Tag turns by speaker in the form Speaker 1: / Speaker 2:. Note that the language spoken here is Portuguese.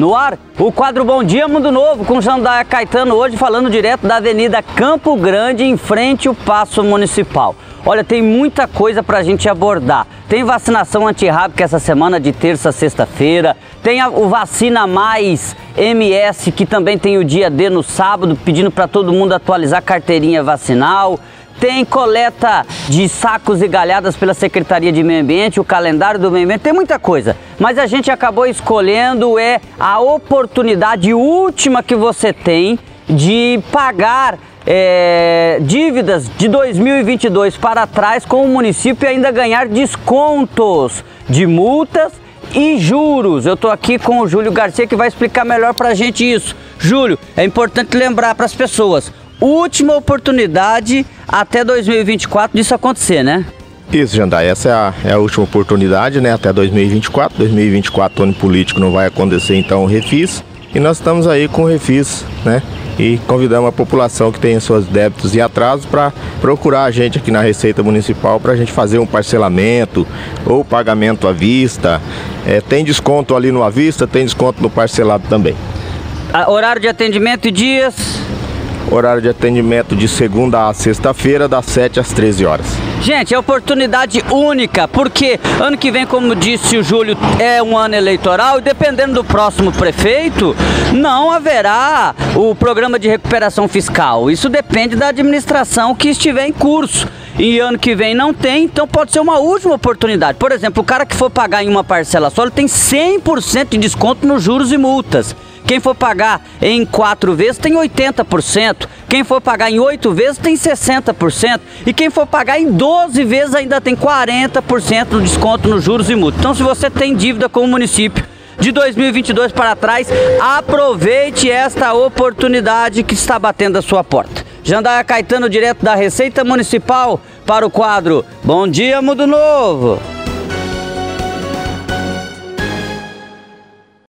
Speaker 1: No ar, o quadro Bom Dia Mundo Novo com Jandaia Caetano hoje falando direto da Avenida Campo Grande em frente ao Paço Municipal. Olha, tem muita coisa para a gente abordar. Tem vacinação antirrábica essa semana de terça a sexta-feira. Tem a, o Vacina Mais MS, que também tem o dia D no sábado, pedindo para todo mundo atualizar carteirinha vacinal tem coleta de sacos e galhadas pela Secretaria de Meio Ambiente, o calendário do meio ambiente, tem muita coisa. Mas a gente acabou escolhendo é a oportunidade última que você tem de pagar é, dívidas de 2022 para trás com o município e ainda ganhar descontos de multas e juros. Eu estou aqui com o Júlio Garcia que vai explicar melhor para a gente isso. Júlio, é importante lembrar para as pessoas, última oportunidade até 2024 disso acontecer, né?
Speaker 2: Isso, Jandai, essa é a, é a, última oportunidade, né? Até 2024. 2024, ano político, não vai acontecer então o refis. E nós estamos aí com o refis, né? E convidamos a população que tem seus débitos e atrasos para procurar a gente aqui na Receita Municipal para a gente fazer um parcelamento ou pagamento à vista. É, tem desconto ali no à vista, tem desconto no parcelado também.
Speaker 1: A, horário de atendimento e dias?
Speaker 2: Horário de atendimento de segunda a sexta-feira, das 7 às 13 horas.
Speaker 1: Gente, é oportunidade única, porque ano que vem, como disse o Júlio, é um ano eleitoral e dependendo do próximo prefeito, não haverá o programa de recuperação fiscal. Isso depende da administração que estiver em curso e ano que vem não tem, então pode ser uma última oportunidade. Por exemplo, o cara que for pagar em uma parcela só, ele tem 100% de desconto nos juros e multas. Quem for pagar em quatro vezes tem 80%. Quem for pagar em oito vezes tem 60%. E quem for pagar em 12 vezes ainda tem 40% de desconto nos juros e multas. Então, se você tem dívida com o município, de 2022 para trás, aproveite esta oportunidade que está batendo a sua porta. Jandaia Caetano, direto da Receita Municipal, para o quadro Bom Dia Mundo Novo.